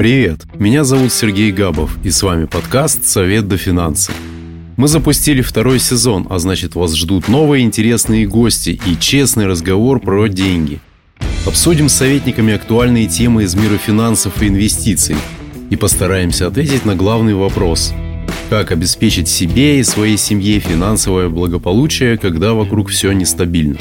Привет, меня зовут Сергей Габов, и с вами подкаст «Совет до финансы». Мы запустили второй сезон, а значит вас ждут новые интересные гости и честный разговор про деньги. Обсудим с советниками актуальные темы из мира финансов и инвестиций и постараемся ответить на главный вопрос – как обеспечить себе и своей семье финансовое благополучие, когда вокруг все нестабильно.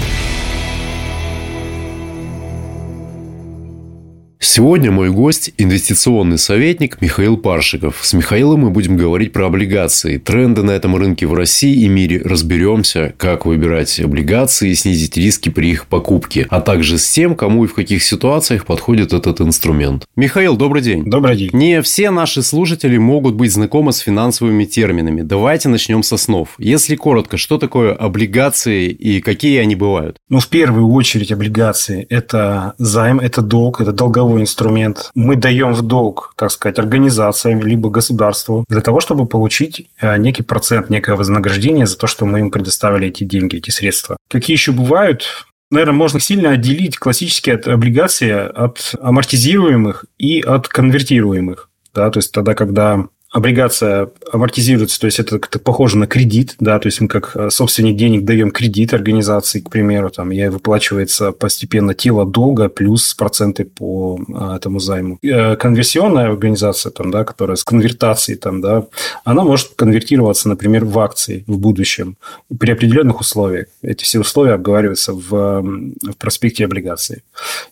Сегодня мой гость – инвестиционный советник Михаил Паршиков. С Михаилом мы будем говорить про облигации, тренды на этом рынке в России и мире. Разберемся, как выбирать облигации и снизить риски при их покупке, а также с тем, кому и в каких ситуациях подходит этот инструмент. Михаил, добрый день. Добрый день. Не все наши слушатели могут быть знакомы с финансовыми терминами. Давайте начнем со снов. Если коротко, что такое облигации и какие они бывают? Ну, в первую очередь облигации – это займ, это долг, это долговой долговой инструмент. Мы даем в долг, так сказать, организациям либо государству для того, чтобы получить э, некий процент, некое вознаграждение за то, что мы им предоставили эти деньги, эти средства. Какие еще бывают? Наверное, можно сильно отделить классические облигации от амортизируемых и от конвертируемых. Да, то есть тогда, когда облигация амортизируется, то есть это как-то похоже на кредит, да, то есть мы как э, собственник денег даем кредит организации, к примеру, там, и выплачивается постепенно тело долга плюс проценты по а, этому займу. Э, конверсионная организация, там, да, которая с конвертацией, там, да, она может конвертироваться, например, в акции в будущем при определенных условиях. Эти все условия обговариваются в, в проспекте облигаций.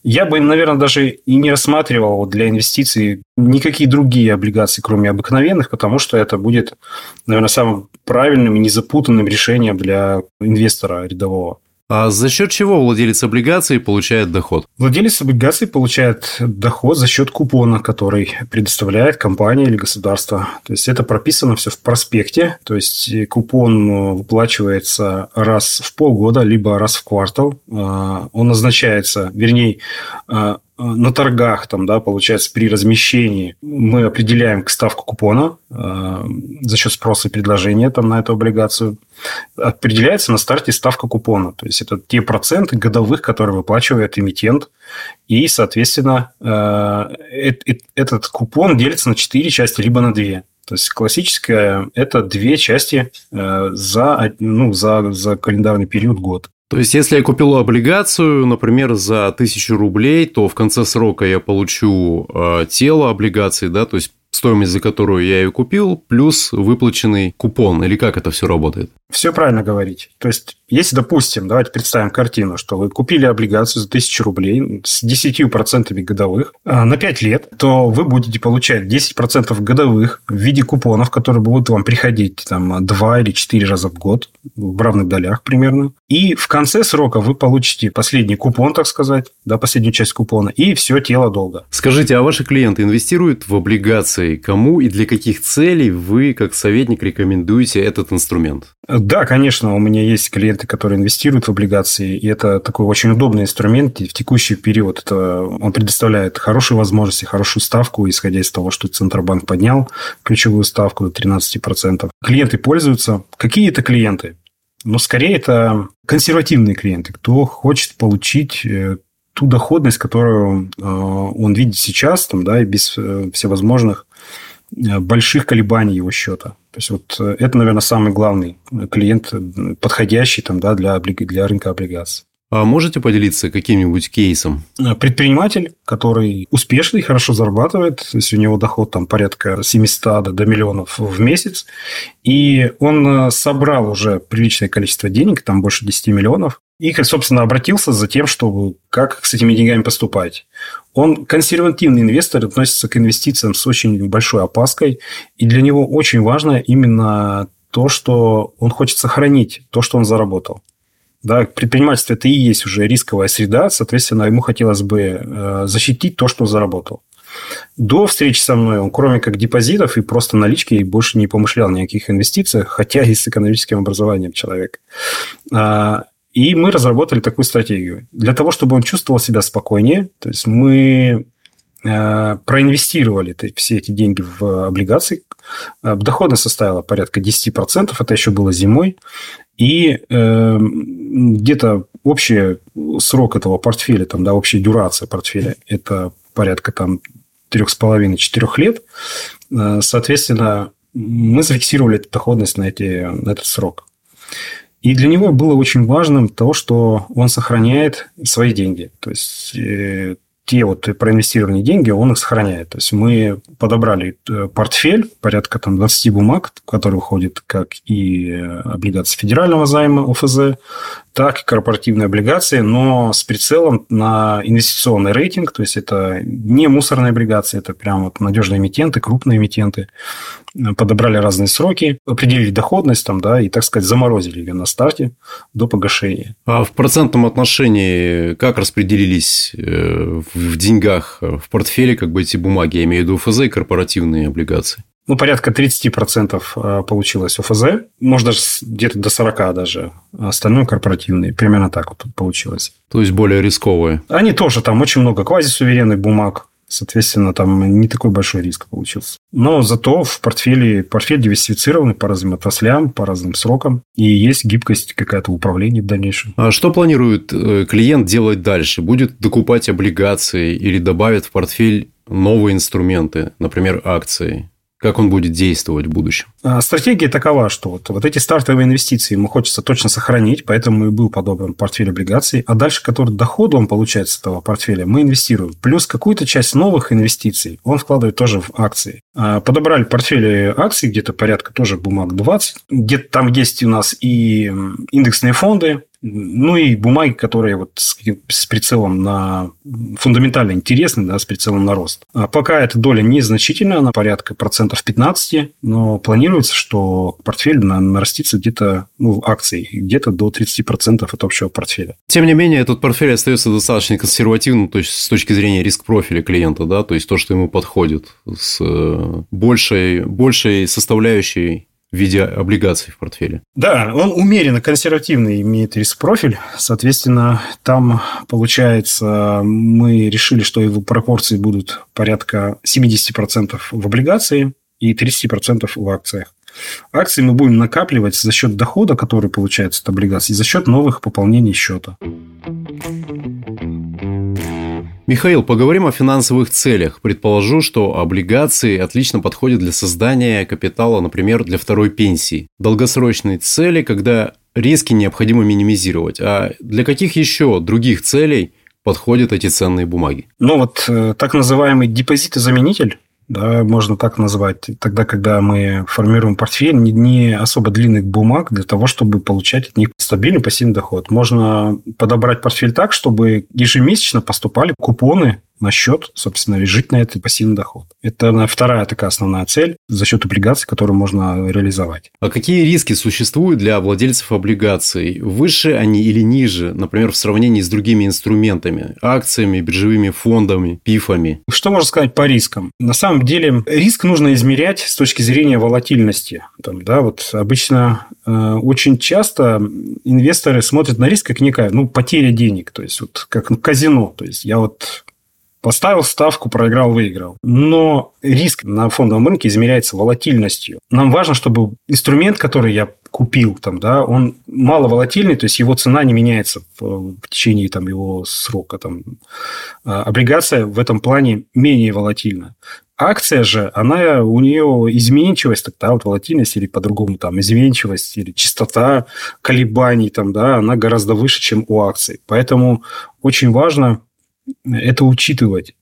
Я бы, наверное, даже и не рассматривал для инвестиций никакие другие облигации, кроме обыкновенных, потому что это будет, наверное, самым правильным и незапутанным решением для инвестора рядового. А за счет чего владелец облигаций получает доход? Владелец облигаций получает доход за счет купона, который предоставляет компания или государство. То есть это прописано все в проспекте. То есть купон выплачивается раз в полгода, либо раз в квартал. А, он назначается, вернее, Э, на торгах, там, да, получается, при размещении мы определяем ставку купона э, за счет спроса и предложения там, на эту облигацию. Определяется на старте ставка купона. То есть, это те проценты годовых, которые выплачивает эмитент. И, соответственно, э, этот купон делится на 4 части, либо на 2. То есть классическая – это две части э, за, ну, за, за календарный период год. То есть, если я купил облигацию, например, за тысячу рублей, то в конце срока я получу э, тело облигации, да, то есть стоимость, за которую я ее купил, плюс выплаченный купон, или как это все работает? Все правильно говорить. То есть, если, допустим, давайте представим картину, что вы купили облигацию за 1000 рублей с 10% годовых а, на 5 лет, то вы будете получать 10% годовых в виде купонов, которые будут вам приходить там 2 или 4 раза в год в равных долях примерно. И в конце срока вы получите последний купон, так сказать, да, последнюю часть купона, и все тело долга. Скажите, а ваши клиенты инвестируют в облигации? Кому и для каких целей вы, как советник, рекомендуете этот инструмент? Да, конечно, у меня есть клиенты, которые инвестируют в облигации, и это такой очень удобный инструмент. В текущий период это, он предоставляет хорошие возможности, хорошую ставку, исходя из того, что Центробанк поднял ключевую ставку до 13%. Клиенты пользуются. Какие это клиенты? Ну, скорее, это консервативные клиенты, кто хочет получить э, ту доходность, которую э, он видит сейчас, там, да, и без э, всевозможных больших колебаний его счета. То есть, вот э, это, наверное, самый главный клиент, э, подходящий там, да, для, для рынка облигаций. А можете поделиться каким-нибудь кейсом? Э, предприниматель, который успешный, хорошо зарабатывает, то есть у него доход там порядка 700 до миллионов в месяц, и он собрал уже приличное количество денег, там больше 10 миллионов, и, собственно, обратился за тем, чтобы как с этими деньгами поступать. Он консервативный инвестор, относится к инвестициям с очень большой опаской, и для него очень важно именно то, что он хочет сохранить то, что он заработал. Да, предпринимательство – это и есть уже рисковая среда, соответственно, ему хотелось бы э, защитить то, что он заработал. До встречи со мной он, кроме как депозитов и просто налички, больше не помышлял ни о каких инвестициях, хотя и с экономическим образованием человек. И мы разработали такую стратегию. Для того, чтобы он чувствовал себя спокойнее, то есть мы э, проинвестировали все эти деньги в облигации. Э, доходность составила порядка 10%, это еще было зимой. И э, где-то общий срок этого портфеля, там, да, общая дюрация портфеля, это порядка там 3,5-4 лет. Э, соответственно, мы зафиксировали эту доходность на, эти, на этот срок. И для него было очень важным то, что он сохраняет свои деньги. То есть, э, те вот проинвестированные деньги он их сохраняет. То есть, мы подобрали э, портфель, порядка там 20 бумаг, в который входит как и облигации федерального займа ОФЗ, так и корпоративные облигации, но с прицелом на инвестиционный рейтинг, то есть это не мусорные облигации, это прям вот надежные эмитенты, крупные эмитенты. Подобрали разные сроки, определили доходность там, да, и, так сказать, заморозили ее на старте до погашения. А в процентном отношении как распределились э, в деньгах в портфеле как бы эти бумаги, я имею в виду ФЗ и корпоративные облигации? ну, порядка 30% э, получилось ОФЗ, может, даже где-то до 40 даже. Остальное корпоративные. Примерно так вот получилось. То есть, более рисковые. Они тоже, там очень много квазисуверенных бумаг. Соответственно, там не такой большой риск получился. Но зато в портфеле портфель диверсифицированный по разным отраслям, по разным срокам. И есть гибкость какая-то в управлении в дальнейшем. А что планирует э, клиент делать дальше? Будет докупать облигации или добавит в портфель новые инструменты, например, акции? Как он будет действовать в будущем? А, стратегия такова, что вот, вот эти стартовые инвестиции ему хочется точно сохранить, поэтому и был подобран портфель облигаций. А дальше, который доход он получает с этого портфеля, мы инвестируем. Плюс какую-то часть новых инвестиций он вкладывает тоже в акции. А, подобрали портфели акций, где-то порядка тоже бумаг 20. Где-то там есть у нас и индексные фонды, ну и бумаги, которые вот с, с прицелом на фундаментально интересны, да, с прицелом на рост. А пока эта доля незначительная, она порядка процентов 15, но планируется, что портфель нарастится где-то, ну, акций, где-то до 30% от общего портфеля. Тем не менее, этот портфель остается достаточно консервативным, то есть с точки зрения риск-профиля клиента, да, то есть то, что ему подходит с э, большей, большей составляющей в виде облигаций в портфеле. Да, он умеренно консервативный, имеет риск-профиль. Соответственно, там, получается, мы решили, что его пропорции будут порядка 70% в облигации и 30% в акциях. Акции мы будем накапливать за счет дохода, который получается от облигаций, и за счет новых пополнений счета. Михаил, поговорим о финансовых целях. Предположу, что облигации отлично подходят для создания капитала, например, для второй пенсии. Долгосрочные цели, когда риски необходимо минимизировать. А для каких еще других целей подходят эти ценные бумаги? Ну, вот э, так называемый депозитозаменитель да, можно так назвать, тогда, когда мы формируем портфель не, не особо длинных бумаг для того, чтобы получать от них стабильный пассивный доход. Можно подобрать портфель так, чтобы ежемесячно поступали купоны на счет, собственно, лежит на этот пассивный доход. Это вторая такая основная цель за счет облигаций, которую можно реализовать. А какие риски существуют для владельцев облигаций? Выше они или ниже, например, в сравнении с другими инструментами, акциями, биржевыми фондами, пифами? Что можно сказать по рискам? На самом деле, риск нужно измерять с точки зрения волатильности. Там, да, вот обычно э, очень часто инвесторы смотрят на риск как некая ну, потеря денег, то есть вот как ну, казино. То есть я вот Поставил ставку, проиграл, выиграл. Но риск на фондовом рынке измеряется волатильностью. Нам важно, чтобы инструмент, который я купил, там, да, он мало волатильный, то есть его цена не меняется в, в течение там, его срока. Там. А облигация в этом плане менее волатильна. Акция же, она, у нее изменчивость, тогда вот волатильность или по-другому там изменчивость или частота колебаний, там, да, она гораздо выше, чем у акций. Поэтому очень важно это учитывать.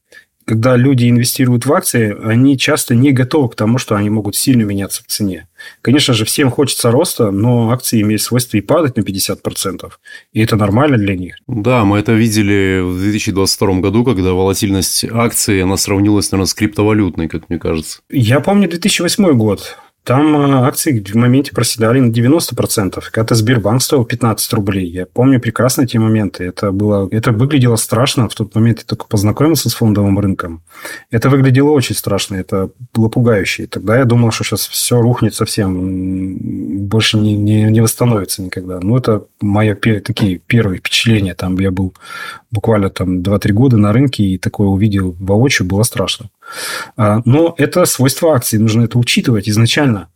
Когда люди инвестируют в акции, они часто не готовы к тому, что они могут сильно меняться в цене. Конечно же, всем хочется роста, но акции имеют свойство и падать на 50%. И это нормально для них. Да, мы это видели в 2022 году, когда волатильность акций, она сравнилась, наверное, с криптовалютной, как мне кажется. Я помню 2008 год. Там э, акции в моменте проседали на 90%. Когда Сбербанк стоил 15 рублей. Я помню прекрасно эти моменты. Это, было, это выглядело страшно. В тот момент я только познакомился с фондовым рынком. Это выглядело очень страшно. Это было пугающе. И тогда я думал, что сейчас все рухнет совсем. Больше не, не, не восстановится никогда. Ну, это мои такие первые впечатления. Там я был буквально там 2-3 года на рынке и такое увидел воочию. Было страшно. А, но это свойство акций. Нужно это учитывать изначально.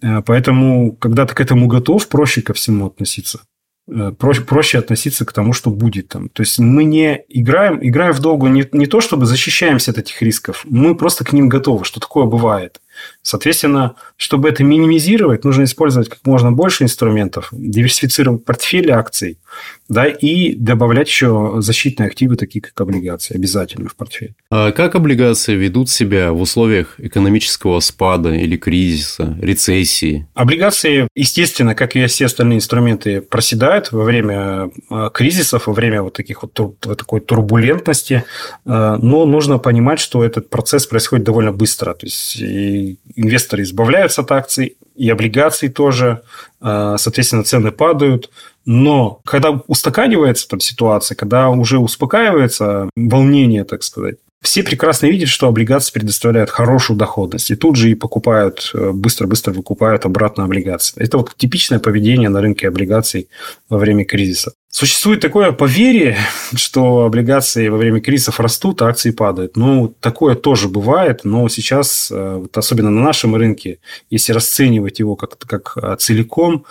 Э, поэтому, когда ты к этому готов, проще ко всему относиться. Э, проще, проще относиться к тому, что будет там. То есть мы не играем, играем в долгу не, не то, чтобы защищаемся от этих рисков, мы просто к ним готовы, что такое бывает. Соответственно, чтобы это минимизировать, нужно использовать как можно больше инструментов, диверсифицировать портфели акций, да, и добавлять еще защитные активы, такие как облигации, обязательно в портфель. А как облигации ведут себя в условиях экономического спада или кризиса, рецессии? Облигации, естественно, как и все остальные инструменты, проседают во время а, кризисов, во время вот таких вот, вот такой турбулентности, а, но нужно понимать, что этот процесс происходит довольно быстро. То есть инвесторы избавляются от акций, и облигаций тоже, соответственно, цены падают – но когда устаканивается там ситуация, когда уже успокаивается волнение, так сказать, все прекрасно видят, что облигации предоставляют хорошую доходность. И тут же и покупают, э, быстро-быстро выкупают обратно облигации. Это вот типичное поведение на рынке облигаций во время кризиса. Существует такое поверье, что облигации во время кризисов растут, а акции падают. Ну, такое тоже бывает, но сейчас, э, вот особенно на нашем рынке, если расценивать его как, как э, целиком,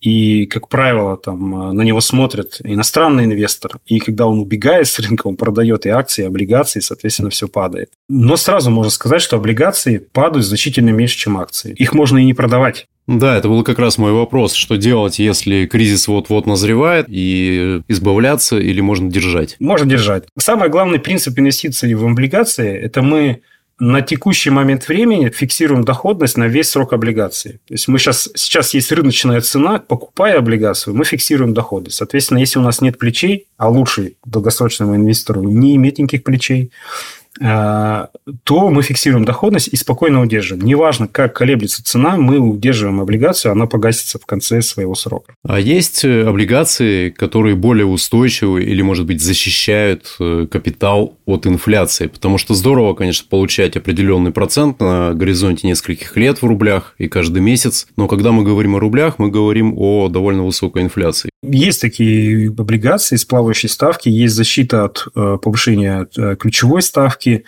и, как правило, там на него смотрит иностранный инвестор. И когда он убегает с рынка, он продает и акции, и облигации, и, соответственно, все падает. Но сразу можно сказать, что облигации падают значительно меньше, чем акции. Их можно и не продавать. Да, это был как раз мой вопрос. Что делать, если кризис вот-вот назревает, и избавляться или можно держать? Можно держать. Самый главный принцип инвестиций в облигации – это мы на текущий момент времени фиксируем доходность на весь срок облигации. То есть мы сейчас, сейчас есть рыночная цена, покупая облигацию, мы фиксируем доходность. Соответственно, если у нас нет плечей, а лучше долгосрочному инвестору не иметь никаких плечей, то мы фиксируем доходность и спокойно удерживаем. Неважно, как колеблется цена, мы удерживаем облигацию, она погасится в конце своего срока. А есть э, облигации, которые более устойчивы или, может быть, защищают э, капитал от инфляции? Потому что здорово, конечно, получать определенный процент на горизонте нескольких лет в рублях и каждый месяц, но когда мы говорим о рублях, мы говорим о довольно высокой инфляции. Есть такие облигации с плавающей ставки, есть защита от э, повышения ключевой ставки.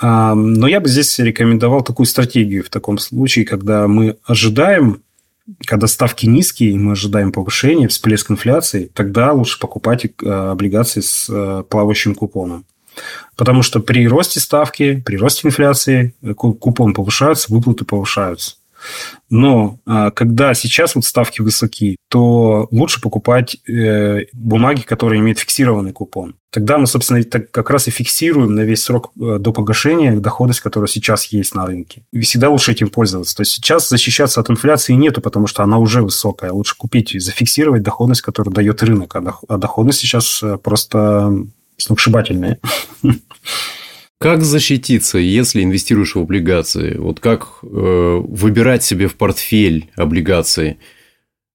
Но я бы здесь рекомендовал такую стратегию в таком случае, когда мы ожидаем когда ставки низкие, мы ожидаем повышения, всплеск инфляции, тогда лучше покупать э, облигации с э, плавающим купоном. Потому что при росте ставки, при росте инфляции э, купон повышается, выплаты повышаются. Но а, когда сейчас вот ставки высоки, то лучше покупать э, бумаги, которые имеют фиксированный купон. Тогда мы, собственно, как раз и фиксируем на весь срок э, до погашения доходность, которая сейчас есть на рынке. И всегда лучше этим пользоваться. То есть сейчас защищаться от инфляции нету, потому что она уже высокая. Лучше купить и зафиксировать доходность, которую дает рынок. А доходность сейчас э, просто сногсшибательная. Как защититься, если инвестируешь в облигации? Вот как э, выбирать себе в портфель облигации?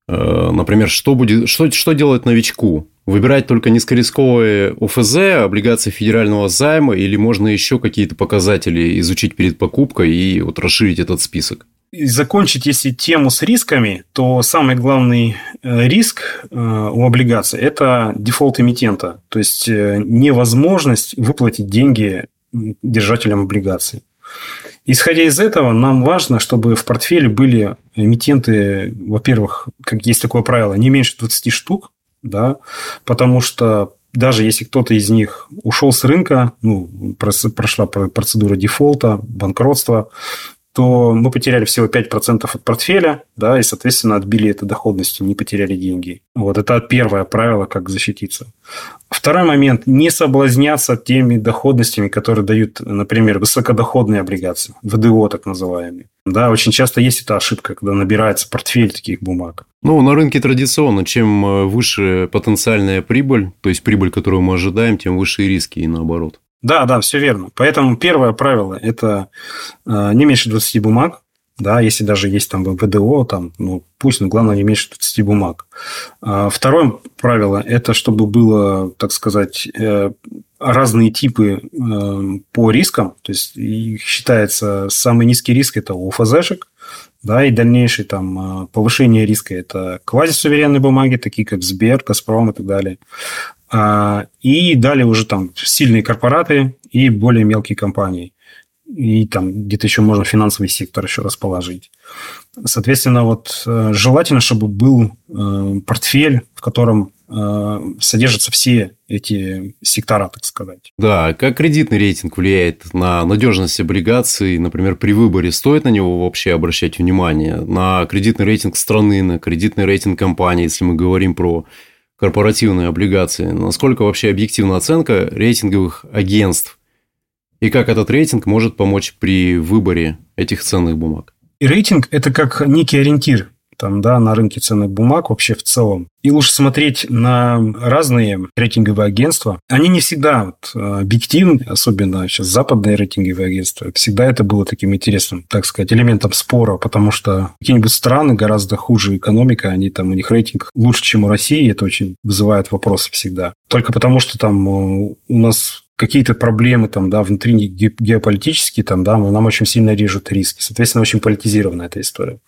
Э, например, что, будет, что, что делать новичку? Выбирать только низкорисковые ОФЗ, облигации федерального займа, или можно еще какие-то показатели изучить перед покупкой и вот расширить этот список? И закончить, если тему с рисками, то самый главный э, риск э, у облигаций – это дефолт эмитента, то есть э, невозможность выплатить деньги держателям облигаций. Исходя из этого, нам важно, чтобы в портфеле были эмитенты, во-первых, как есть такое правило, не меньше 20 штук, да, потому что даже если кто-то из них ушел с рынка, ну, прошла процедура дефолта, банкротства, то мы потеряли всего 5% от портфеля, да, и, соответственно, отбили это доходностью, не потеряли деньги. Вот это первое правило, как защититься. Второй момент – не соблазняться теми доходностями, которые дают, например, высокодоходные облигации, ВДО так называемые. Да, очень часто есть эта ошибка, когда набирается портфель таких бумаг. Ну, на рынке традиционно, чем э, выше потенциальная прибыль, то есть прибыль, которую мы ожидаем, тем выше и риски, и наоборот. Да, да, все верно. Поэтому первое правило – это э, не меньше 20 бумаг. Да, если даже есть там ВДО, там, ну, пусть, но главное не меньше 20 бумаг. А второе правило – это чтобы было, так сказать, э, разные типы э, по рискам. То есть, считается самый низкий риск – это у да, и дальнейшее там повышение риска – это квазисуверенные бумаги, такие как Сбер, Газпром и так далее. А, и далее уже там сильные корпораты и более мелкие компании. и там где-то еще можно финансовый сектор еще расположить. Соответственно, вот э, желательно, чтобы был э, портфель, в котором э, содержатся все эти сектора, так сказать. Да, как кредитный рейтинг влияет на надежность облигаций, например, при выборе стоит на него вообще обращать внимание, на кредитный рейтинг страны, на кредитный рейтинг компании, если мы говорим про корпоративные облигации, насколько вообще объективна оценка рейтинговых агентств и как этот рейтинг может помочь при выборе этих ценных бумаг. И рейтинг – это как некий ориентир там, да, на рынке ценных бумаг вообще в целом. И лучше смотреть на разные рейтинговые агентства. Они не всегда вот, объективны, особенно сейчас западные рейтинговые агентства. Всегда это было таким интересным, так сказать, элементом спора, потому что какие-нибудь страны гораздо хуже экономика, они там, у них рейтинг лучше, чем у России, это очень вызывает вопросы всегда. Только потому, что там э, у нас какие-то проблемы там, да, внутри геополитические, там, да, нам очень сильно режут риски. Соответственно, очень политизирована эта история.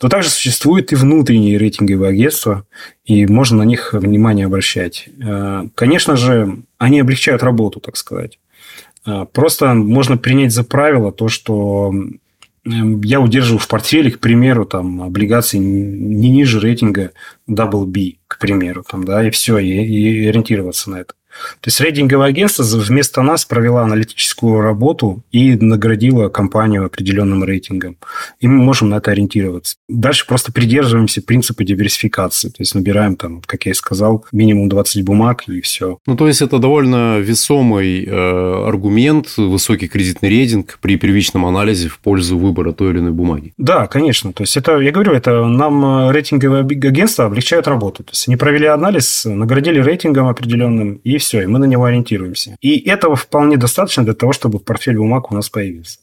Но также существуют и внутренние рейтинговые агентства, и можно на них внимание обращать. Э, конечно же, они облегчают работу, так сказать. Э, просто можно принять за правило то, что я удерживаю в портфеле, к примеру, там, облигации не ниже рейтинга WB, к примеру, там, да, и все, и, и ориентироваться на это. То есть рейтинговое агентство вместо нас провела аналитическую работу и наградила компанию определенным рейтингом. И мы можем на это ориентироваться. Дальше просто придерживаемся принципа диверсификации. То есть набираем там, как я и сказал, минимум 20 бумаг и все. Ну, то есть это довольно весомый э, аргумент, высокий кредитный рейтинг при первичном анализе в пользу выбора той или иной бумаги. Да, конечно. То есть это, я говорю, это нам э, рейтинговое агентство облегчает работу. То есть они провели анализ, наградили рейтингом определенным и все, и мы на него ориентируемся. И этого вполне достаточно для того, чтобы портфель бумаг у нас появился.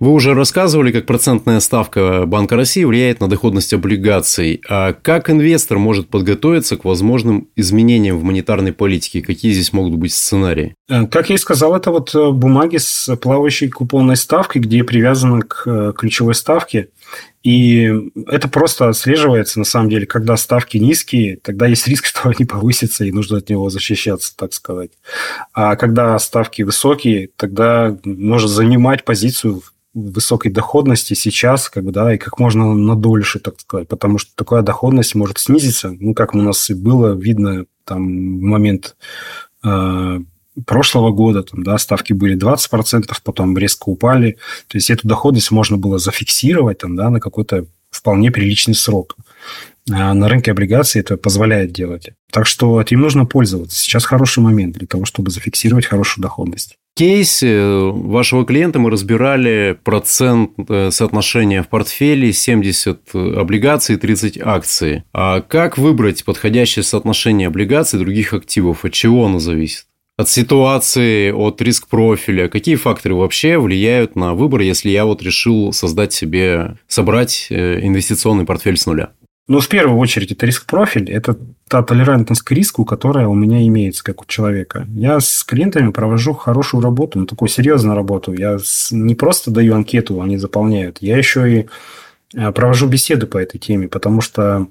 Вы уже рассказывали, как процентная ставка Банка России влияет на доходность облигаций. А как инвестор может подготовиться к возможным изменениям в монетарной политике? Какие здесь могут быть сценарии? Э, как я и сказал, это вот э, бумаги с плавающей купонной ставкой, где привязаны к э, ключевой ставке. И это просто отслеживается, на самом деле, когда ставки низкие, тогда есть риск, что они повысятся, и нужно от него защищаться, так сказать. А когда ставки высокие, тогда нужно занимать позицию высокой доходности сейчас, как бы, да, и как можно надольше, так сказать, потому что такая доходность может снизиться, ну, как у нас и было видно там в момент э, прошлого года, там, да, ставки были 20%, потом резко упали, то есть эту доходность можно было зафиксировать там, да, на какой-то вполне приличный срок. А на рынке облигаций это позволяет делать. Так что этим нужно пользоваться. Сейчас хороший момент для того, чтобы зафиксировать хорошую доходность кейсе вашего клиента мы разбирали процент э, соотношения в портфеле 70 облигаций и 30 акций. А как выбрать подходящее соотношение облигаций и других активов? От чего оно зависит? От ситуации, от риск-профиля? Какие факторы вообще влияют на выбор, если я вот решил создать себе, собрать э, инвестиционный портфель с нуля? Ну, в первую очередь, это риск-профиль. Это та толерантность к риску, которая у меня имеется, как у человека. Я с клиентами провожу хорошую работу, ну, такую серьезную работу. Я не просто даю анкету, они заполняют. Я еще и э, провожу беседы по этой теме, потому что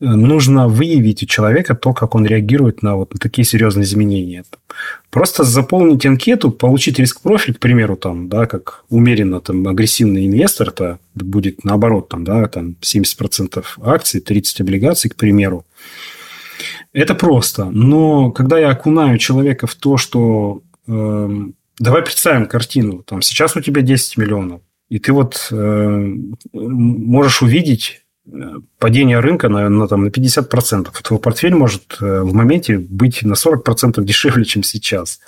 нужно выявить у человека то, как он реагирует на вот такие серьезные изменения. Просто заполнить анкету, получить риск-профиль, к примеру, там, да, как умеренно там, агрессивный инвестор, это будет наоборот, там, да, там 70% акций, 30 облигаций, к примеру. Это просто. Но когда я окунаю человека в то, что э, давай представим картину, там сейчас у тебя 10 миллионов, и ты вот э, можешь увидеть падение рынка на, на, там, на 50%. Твой портфель может э, в моменте быть на 40% дешевле, чем сейчас.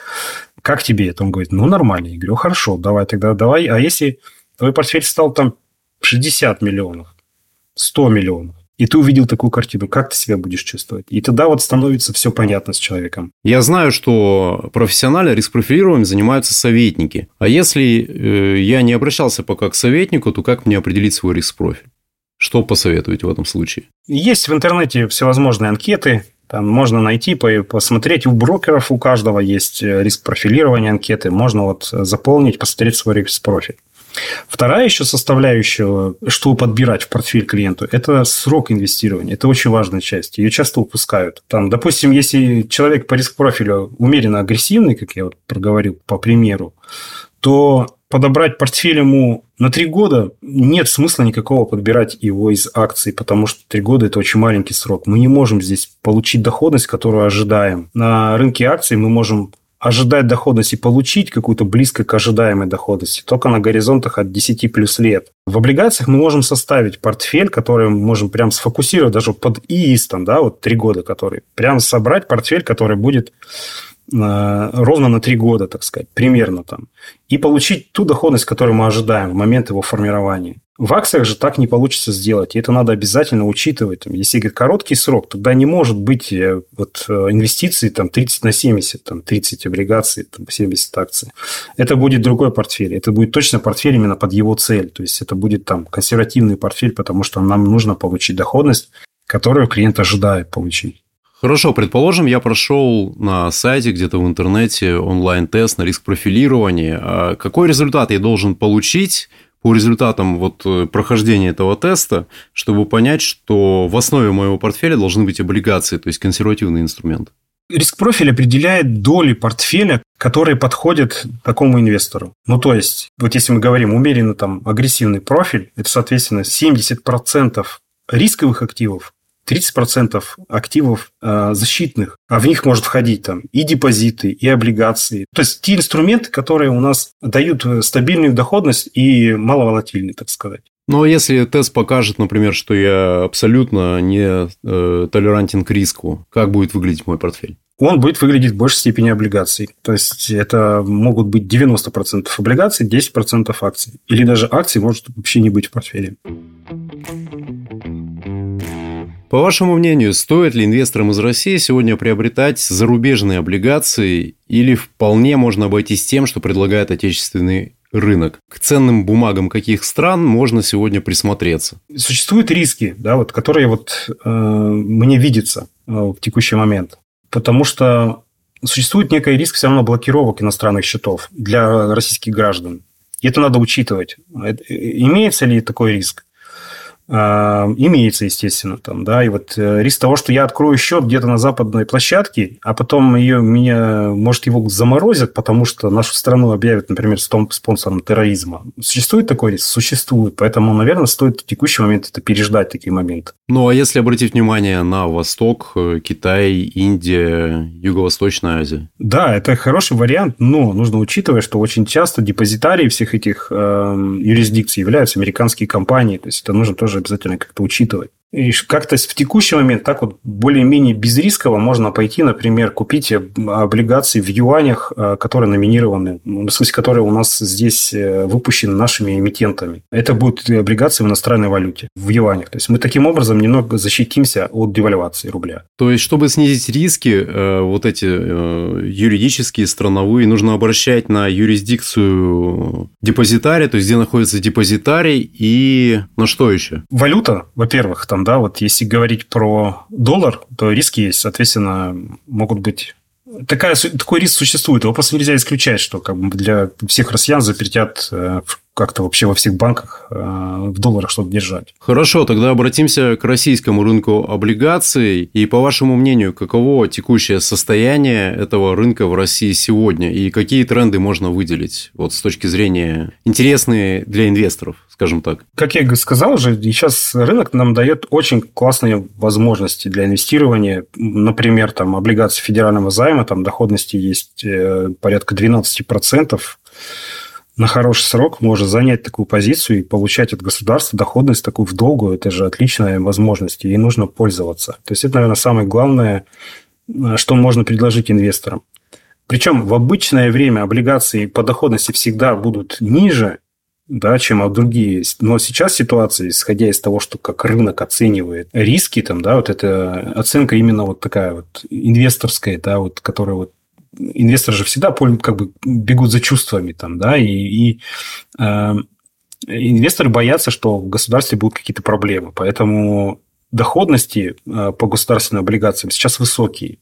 Как тебе это? Он говорит, ну, нормально. Я говорю, хорошо, давай тогда, давай. А если твой портфель стал там 60 миллионов, 100 миллионов, и ты увидел такую картину, как ты себя будешь чувствовать? И тогда вот становится все понятно с человеком. Я знаю, что профессионально риск-профилированием занимаются советники. А если э, я не обращался пока к советнику, то как мне определить свой риск-профиль? Что посоветуете в этом случае? Есть в интернете всевозможные анкеты, там можно найти, посмотреть. У брокеров у каждого есть э, риск профилирования анкеты. Можно вот заполнить, посмотреть свой риск-профиль. Вторая еще составляющая, что подбирать в портфель клиенту, это срок инвестирования. Это очень важная часть. Ее часто упускают. Там, допустим, если человек по риск-профилю умеренно агрессивный, как я вот проговорил по примеру, то подобрать портфель ему на три года нет смысла никакого подбирать его из акций, потому что три года – это очень маленький срок. Мы не можем здесь получить доходность, которую ожидаем. На рынке акций мы можем ожидать доходности, получить какую-то близко к ожидаемой доходности только на горизонтах от 10 плюс лет. В облигациях мы можем составить портфель, который мы можем прям сфокусировать даже под ИИС, там, да, вот три года который. Прям собрать портфель, который будет ровно на три года, так сказать, примерно там. И получить ту доходность, которую мы ожидаем в момент его формирования. В акциях же так не получится сделать, и это надо обязательно учитывать. Если говорит, короткий срок, тогда не может быть э, вот, э, инвестиций там, 30 на 70, там, 30 облигаций, там, 70 акций. Это будет другой портфель. Это будет точно портфель именно под его цель. То есть, это будет там консервативный портфель, потому что нам нужно получить доходность, которую клиент ожидает получить. Хорошо, предположим, я прошел на сайте где-то в интернете онлайн-тест на риск профилирования. А какой результат я должен получить по результатам вот э, прохождения этого теста, чтобы понять, что в основе моего портфеля должны быть облигации, то есть консервативный инструмент? Риск-профиль определяет доли портфеля, которые подходят такому инвестору. Ну, то есть, вот если мы говорим умеренно там агрессивный профиль, это, соответственно, 70% рисковых активов 30% активов э, защитных, а в них может входить там и депозиты, и облигации. То есть те инструменты, которые у нас дают э, стабильную доходность и маловолатильный, так сказать. Но если тест покажет, например, что я абсолютно не э, толерантен к риску, как будет выглядеть мой портфель? Он будет выглядеть в большей степени облигаций. То есть это могут быть 90% облигаций, 10% акций. Или даже акций может вообще не быть в портфеле. По вашему мнению, стоит ли инвесторам из России сегодня приобретать зарубежные облигации или вполне можно обойтись тем, что предлагает отечественный рынок? К ценным бумагам каких стран можно сегодня присмотреться? Существуют риски, да, вот, которые вот, э, мне видятся э, в текущий момент. Потому что существует некий риск все равно блокировок иностранных счетов для российских граждан. И это надо учитывать. Э, имеется ли такой риск? А, имеется, естественно, там, да, и вот э, риск того, что я открою счет где-то на западной площадке, а потом ее, меня, может, его заморозят, потому что нашу страну объявят, например, спонсором терроризма. Существует такой риск? Существует. Поэтому, наверное, стоит в текущий момент это переждать, такие моменты. Ну, а если обратить внимание на Восток, э, Китай, Индия, Юго-Восточная Азия? Да, это хороший вариант, но нужно учитывать, что очень часто депозитарии всех этих э, юрисдикций являются американские компании, то есть это нужно тоже обязательно как-то учитывать. И как-то в текущий момент так вот более-менее безрисково можно пойти, например, купить облигации в юанях, э, которые номинированы, ну, в смысле, которые у нас здесь э, выпущены нашими эмитентами. Это будут облигации в иностранной валюте, в юанях. То есть мы таким образом немного защитимся от девальвации рубля. То есть, чтобы снизить риски, э, вот эти юридические, страновые, нужно обращать на юрисдикцию депозитария, то есть, где находится депозитарий и на что еще? Валюта, во-первых, там там, да, вот если говорить про доллар, то риски есть, соответственно, могут быть Такая, такой риск существует. Его просто нельзя исключать, что как бы для всех россиян запретят э, как-то вообще во всех банках э, в долларах что-то держать. Хорошо, тогда обратимся к российскому рынку облигаций. И по вашему мнению, каково текущее состояние этого рынка в России сегодня? И какие тренды можно выделить вот с точки зрения интересные для инвесторов, скажем так? Как я сказал уже, сейчас рынок нам дает очень классные возможности для инвестирования. Например, там облигации федерального займа, там доходности есть э, порядка 12% на хороший срок может занять такую позицию и получать от государства доходность такую в долгую. Это же отличная возможность, и нужно пользоваться. То есть, это, наверное, самое главное, э, что можно предложить инвесторам. Причем в обычное время облигации по доходности всегда будут ниже, да, чем другие. Но сейчас ситуация, исходя из того, что как рынок оценивает риски, там, да, вот эта оценка именно вот такая вот инвесторская, да, вот, которая вот инвесторы же всегда как бы бегут за чувствами там, да, и, и э, инвесторы боятся, что в государстве будут какие-то проблемы, поэтому доходности э, по государственным облигациям сейчас высокие.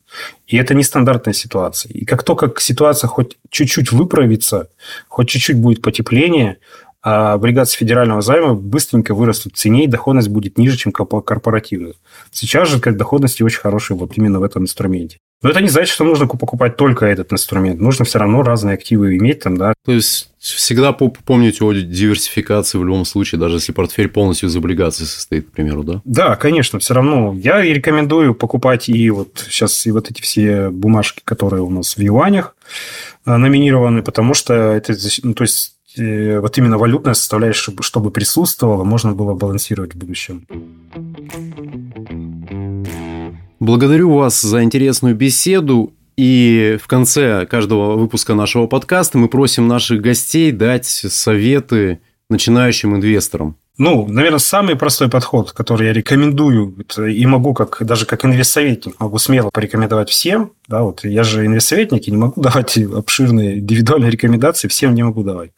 И это нестандартная ситуация. И как только ситуация хоть чуть-чуть выправится, хоть чуть-чуть будет потепление, а облигации федерального займа быстренько вырастут в цене, и доходность будет ниже, чем корпоративных. Сейчас же как доходности очень хорошие вот именно в этом инструменте. Но это не значит, что нужно покупать только этот инструмент. Нужно все равно разные активы иметь там, да. То есть всегда помнить о диверсификации в любом случае, даже если портфель полностью из облигаций состоит, к примеру, да? Да, конечно, все равно. Я рекомендую покупать и вот сейчас и вот эти все бумажки, которые у нас в юанях э, номинированы, потому что это, ну, то есть Э, вот именно валютная составляющая, чтобы присутствовала, можно было балансировать в будущем. Благодарю вас за интересную беседу. И в конце каждого выпуска нашего подкаста мы просим наших гостей дать советы начинающим инвесторам. Ну, наверное, самый простой подход, который я рекомендую и могу, как, даже как инвестсоветник, могу смело порекомендовать всем. Да, вот я же инвестсоветник и не могу давать обширные индивидуальные рекомендации, всем не могу давать.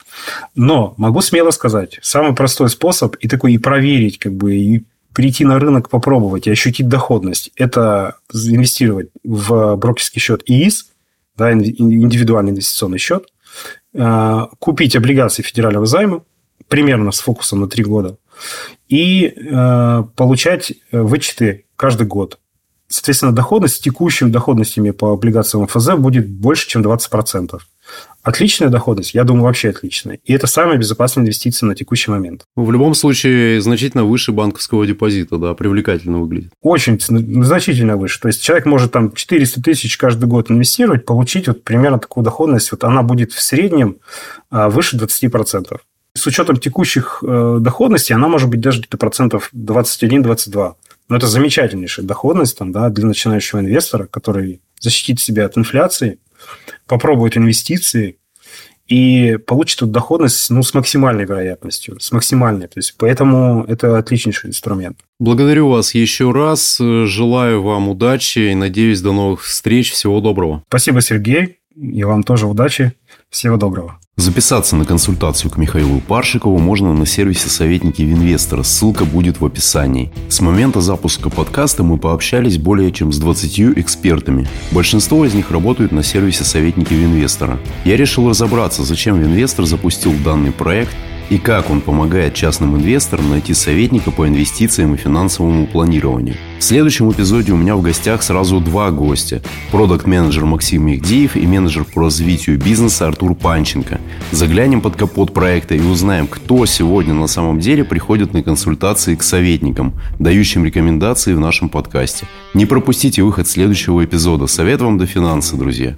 Но могу смело сказать, самый простой способ и такой и проверить, как бы, и прийти на рынок, попробовать и ощутить доходность, это инвестировать в брокерский счет ИИС, да, индивидуальный инвестиционный счет, а, купить облигации федерального займа, примерно с фокусом на 3 года, и э, получать э, вычеты каждый год. Соответственно, доходность с текущими доходностями по облигациям ФЗ будет больше, чем 20%. Отличная доходность, я думаю, вообще отличная. И это самая безопасная инвестиция на текущий момент. В любом случае, значительно выше банковского депозита, да, привлекательно выглядит. Очень значительно выше. То есть, человек может там 400 тысяч каждый год инвестировать, получить вот примерно такую доходность. Вот она будет в среднем а, выше 20% с учетом текущих э, доходностей, она может быть даже где-то процентов 21-22. Но это замечательнейшая доходность там, да, для начинающего инвестора, который защитит себя от инфляции, попробует инвестиции и получит эту доходность ну, с максимальной вероятностью, с максимальной. То есть, поэтому это отличнейший инструмент. Благодарю вас еще раз. Желаю вам удачи и надеюсь до новых встреч. Всего доброго. Спасибо, Сергей. И вам тоже удачи. Всего доброго. Записаться на консультацию к Михаилу Паршикову можно на сервисе «Советники Винвестора». Ссылка будет в описании. С момента запуска подкаста мы пообщались более чем с 20 экспертами. Большинство из них работают на сервисе «Советники Винвестора». Я решил разобраться, зачем Винвестор запустил данный проект – и как он помогает частным инвесторам найти советника по инвестициям и финансовому планированию. В следующем эпизоде у меня в гостях сразу два гостя. Продакт-менеджер Максим Мигдиев и менеджер по развитию бизнеса Артур Панченко. Заглянем под капот проекта и узнаем, кто сегодня на самом деле приходит на консультации к советникам, дающим рекомендации в нашем подкасте. Не пропустите выход следующего эпизода. Совет вам до финансы, друзья.